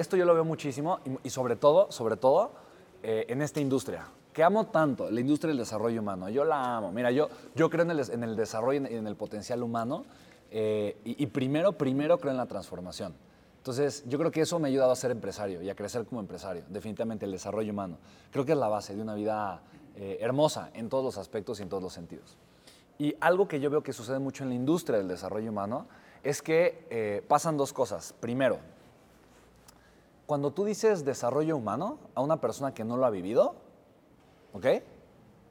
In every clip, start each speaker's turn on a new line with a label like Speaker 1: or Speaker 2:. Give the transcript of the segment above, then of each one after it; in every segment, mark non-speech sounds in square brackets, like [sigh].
Speaker 1: Esto yo lo veo muchísimo y, y sobre todo, sobre todo eh, en esta industria, que amo tanto, la industria del desarrollo humano. Yo la amo. Mira, yo, yo creo en el, en el desarrollo y en el potencial humano eh, y, y primero, primero creo en la transformación. Entonces, yo creo que eso me ha ayudado a ser empresario y a crecer como empresario, definitivamente el desarrollo humano. Creo que es la base de una vida eh, hermosa en todos los aspectos y en todos los sentidos. Y algo que yo veo que sucede mucho en la industria del desarrollo humano es que eh, pasan dos cosas. Primero, cuando tú dices desarrollo humano a una persona que no lo ha vivido, ¿ok?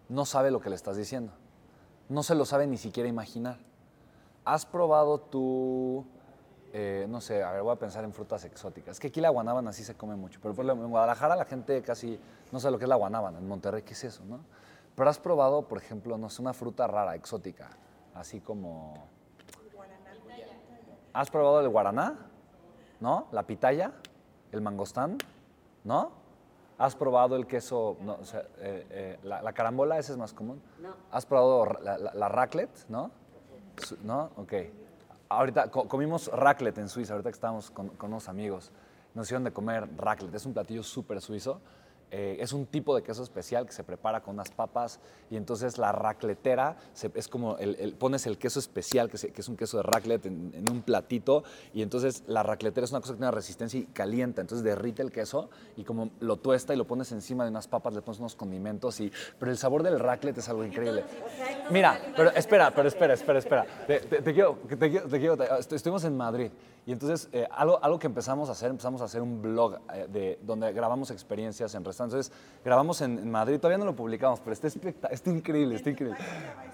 Speaker 1: No sabe lo que le estás diciendo. No se lo sabe ni siquiera imaginar. ¿Has probado tú, eh, no sé, a ver, voy a pensar en frutas exóticas? Es que aquí la guanábana sí se come mucho, pero por ejemplo, en Guadalajara la gente casi no sabe lo que es la guanábana. En Monterrey, ¿qué es eso, no? Pero has probado, por ejemplo, no sé, una fruta rara, exótica, así como... ¿Has probado el guaraná? ¿No? ¿La pitaya? ¿El mangostán? ¿No? ¿Has probado el queso, no, o sea, eh, eh, la, la carambola, ese es más común?
Speaker 2: No.
Speaker 1: ¿Has probado la, la- la raclette? ¿No? ¿No? Ok. Ahorita co- comimos raclette en Suiza, ahorita que estábamos con, con unos amigos. Nos hicieron de comer raclette, es un platillo súper suizo. Eh, es un tipo de queso especial que se prepara con unas papas y entonces la racletera se- es como el, el- pones el queso especial que, se- que es un queso de raclette en, en un platito y entonces la racletera es una cosa que tiene resistencia y calienta, entonces derrite el queso y como lo tuesta y lo pones encima de unas papas, le pones unos condimentos y pero el sabor del raclette es algo increíble. Mira, pero espera, pero espera, espera, espera. Te, te- te quiero, te quiero, te estuvimos en Madrid y entonces eh, algo, algo que empezamos a hacer, empezamos a hacer un blog eh, de, donde grabamos experiencias en restaurantes. Entonces grabamos en, en Madrid, todavía no lo publicamos, pero está, está increíble, está increíble.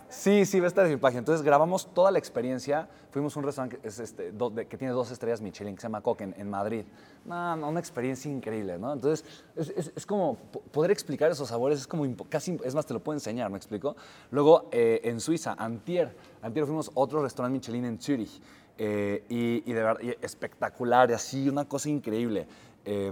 Speaker 1: Sí, sí, va a estar en mi página. Entonces grabamos toda la experiencia. Fuimos a un restaurante que, es este, do- de- que tiene dos estrellas Michelin, que se llama Coque, en, en Madrid. No, no, una experiencia increíble, ¿no? Entonces es, es- es como po- poder explicar esos sabores, es como casi, es más, te lo puedo enseñar, ¿me explico? Luego eh, en Suiza, Antier, Antier fuimos a otro restaurante Michelin en Zurich. eh, y, y de verdad, y espectacular, y así, una cosa increíble. Eh,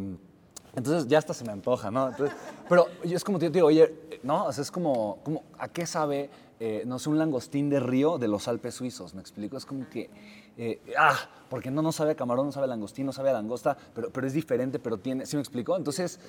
Speaker 1: entonces ya hasta se me antoja, ¿no? Entonces, pero es como te digo, oye, ¿no? O sea, es como, ¿a qué sabe, eh, no sé, un langostín de río de los Alpes suizos? ¿Me explico? Es como que, eh, ah, porque no, no sabe a camarón, no sabe a langostín, no sabe a langosta, pero, pero es diferente, pero tiene, ¿sí me explico? Entonces,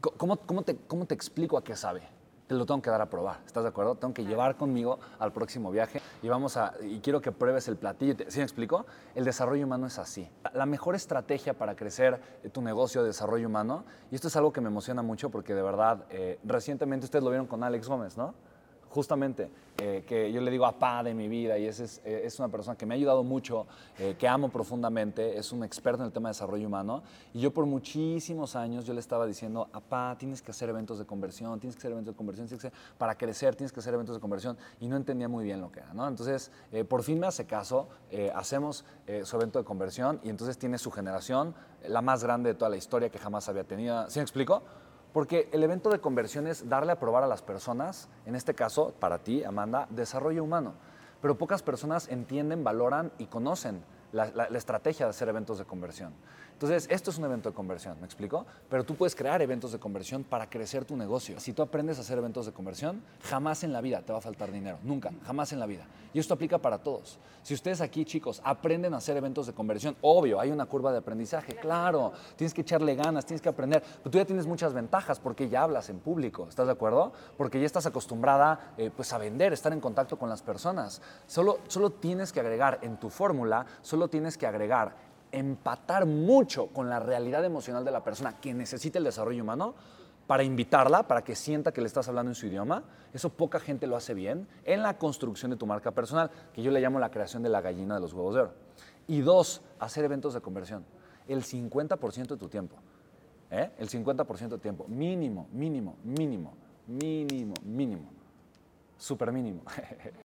Speaker 1: co- ¿cómo, cómo, te, ¿cómo te explico a qué sabe? Te lo tengo que dar a probar, ¿estás de acuerdo? Tengo que llevar conmigo al próximo viaje y vamos a, y quiero que pruebes el platillo. ¿Sí me explico? El desarrollo humano es así. La mejor estrategia para crecer eh, tu negocio de desarrollo humano, y esto es algo que me emociona mucho porque de verdad, eh, recientemente ustedes lo vieron con Alex Gómez, ¿no? Justamente, eh, que yo le digo apá de mi vida y ese es, eh, es una persona que me ha ayudado mucho, eh, que amo profundamente, es un experto en el tema de desarrollo humano y yo por muchísimos años yo le estaba diciendo, apá, tienes que hacer eventos de conversión, tienes que hacer eventos de conversión, para crecer tienes que hacer eventos de conversión y no entendía muy bien lo que era. Entonces, por fin me hace caso, hacemos su evento de conversión y entonces tiene su generación, la más grande de toda la historia que jamás había tenido, ¿sí me explico? Porque el evento de conversión es darle a probar a las personas, en este caso, para ti, Amanda, desarrollo humano. Pero pocas personas entienden, valoran y conocen la, estrategia de hacer eventos de conversión. Entonces, esto es un evento de conversión, ¿me explico? Pero tú puedes crear eventos de conversión para crecer tu negocio. Si tú aprendes a hacer eventos de conversión, jamás en la vida te va a faltar dinero. Nunca, jamás en la vida. Y esto aplica para todos. Si ustedes aquí, chicos, aprenden a hacer eventos de conversión, obvio, hay una curva de aprendizaje, claro. Tienes que echarle ganas, tienes que aprender. Pero tú ya tienes muchas ventajas porque ya hablas en público, ¿estás de acuerdo? Porque ya estás acostumbrada eh, pues a vender, estar en contacto con las personas. Solo, solo tienes que agregar en tu fórmula, tienes que agregar empatar mucho con la realidad emocional de la persona que necesita el desarrollo humano para invitarla, para que sienta que le estás hablando en su idioma. Eso poca gente lo hace bien en la construcción de tu marca personal, que yo le llamo la creación de la gallina de los huevos de oro. Y dos, hacer eventos de conversión. El 50% de tu tiempo. ¿eh? El 50% de tiempo. Mínimo, mínimo, mínimo, mínimo, mínimo. Súper mínimo. [laughs]